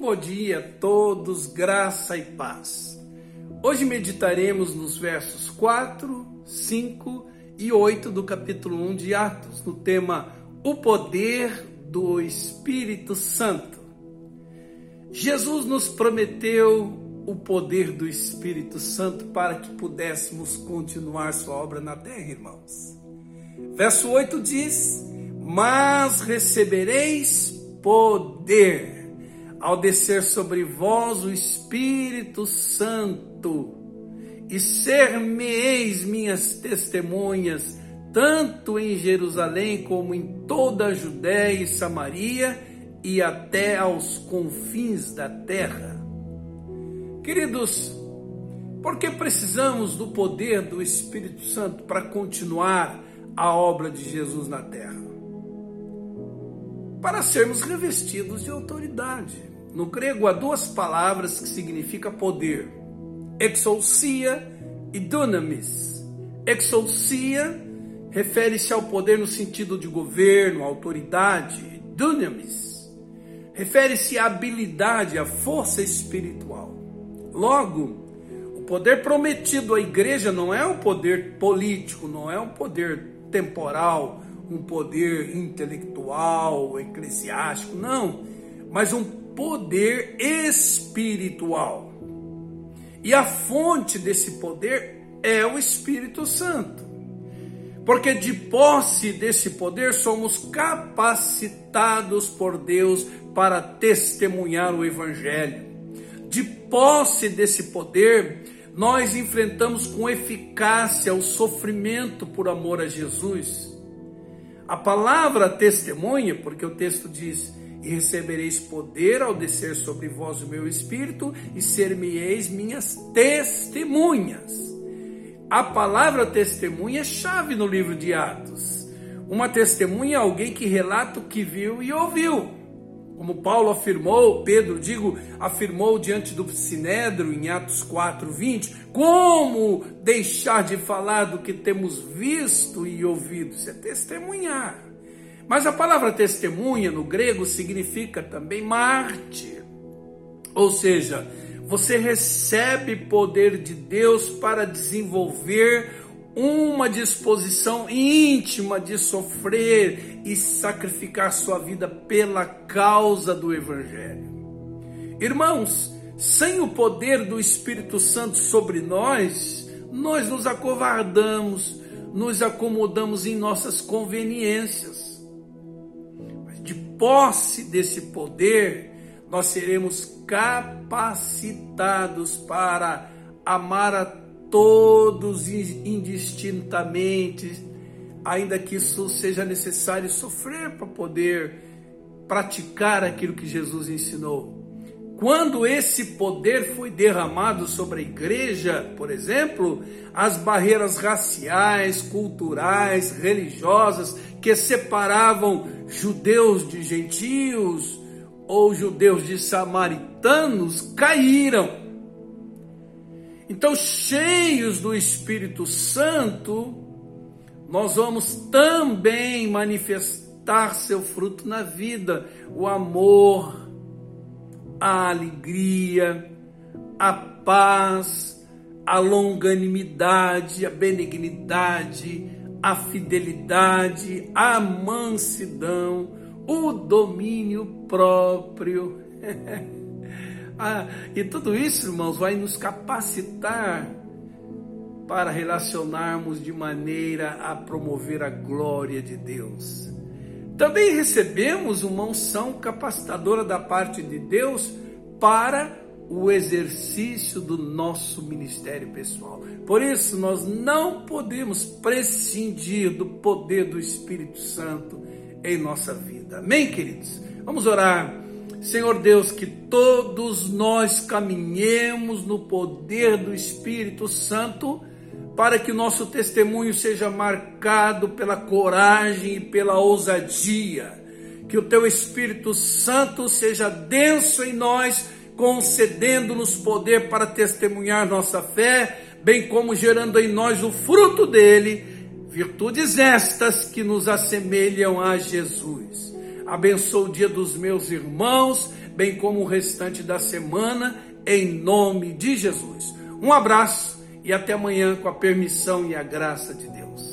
bom dia a todos, graça e paz. Hoje meditaremos nos versos 4, 5 e 8 do capítulo 1 de Atos, no tema O Poder do Espírito Santo. Jesus nos prometeu o poder do Espírito Santo para que pudéssemos continuar sua obra na terra, irmãos. Verso 8 diz: Mas recebereis poder ao descer sobre vós o Espírito Santo, e ser-me-eis minhas testemunhas, tanto em Jerusalém como em toda a Judéia e Samaria e até aos confins da terra. Queridos, por que precisamos do poder do Espírito Santo para continuar a obra de Jesus na terra? Para sermos revestidos de autoridade. No grego há duas palavras que significam poder: exousia e dunamis. Exousia refere-se ao poder no sentido de governo, autoridade. Dunamis refere-se à habilidade, à força espiritual. Logo, o poder prometido à igreja não é um poder político, não é um poder temporal, um poder intelectual, eclesiástico, não, mas um poder espiritual. E a fonte desse poder é o Espírito Santo. Porque de posse desse poder somos capacitados por Deus para testemunhar o Evangelho. De posse desse poder, nós enfrentamos com eficácia o sofrimento por amor a Jesus. A palavra testemunha, porque o texto diz: e recebereis poder ao descer sobre vós o meu espírito, e ser-me-eis minhas testemunhas. A palavra testemunha é chave no livro de Atos. Uma testemunha é alguém que relata o que viu e ouviu. Como Paulo afirmou, Pedro, digo, afirmou diante do Sinédrio em Atos 4, 20, como deixar de falar do que temos visto e ouvido? Isso é testemunhar. Mas a palavra testemunha no grego significa também mártir. Ou seja, você recebe poder de Deus para desenvolver uma disposição íntima de sofrer e sacrificar sua vida pela causa do Evangelho. Irmãos, sem o poder do Espírito Santo sobre nós, nós nos acovardamos, nos acomodamos em nossas conveniências posse desse poder, nós seremos capacitados para amar a todos indistintamente, ainda que isso seja necessário sofrer para poder praticar aquilo que Jesus ensinou. Quando esse poder foi derramado sobre a igreja, por exemplo, as barreiras raciais, culturais, religiosas que separavam judeus de gentios ou judeus de samaritanos caíram. Então, cheios do Espírito Santo, nós vamos também manifestar seu fruto na vida, o amor, a alegria, a paz, a longanimidade, a benignidade, a fidelidade, a mansidão, o domínio próprio. ah, e tudo isso, irmãos, vai nos capacitar para relacionarmos de maneira a promover a glória de Deus. Também recebemos uma unção capacitadora da parte de Deus para o exercício do nosso ministério pessoal. Por isso, nós não podemos prescindir do poder do Espírito Santo em nossa vida. Amém, queridos? Vamos orar. Senhor Deus, que todos nós caminhemos no poder do Espírito Santo para que o nosso testemunho seja marcado pela coragem e pela ousadia. Que o teu Espírito Santo seja denso em nós, concedendo-nos poder para testemunhar nossa fé, bem como gerando em nós o fruto dele, virtudes estas que nos assemelham a Jesus. Abençoa o dia dos meus irmãos, bem como o restante da semana, em nome de Jesus. Um abraço e até amanhã com a permissão e a graça de Deus.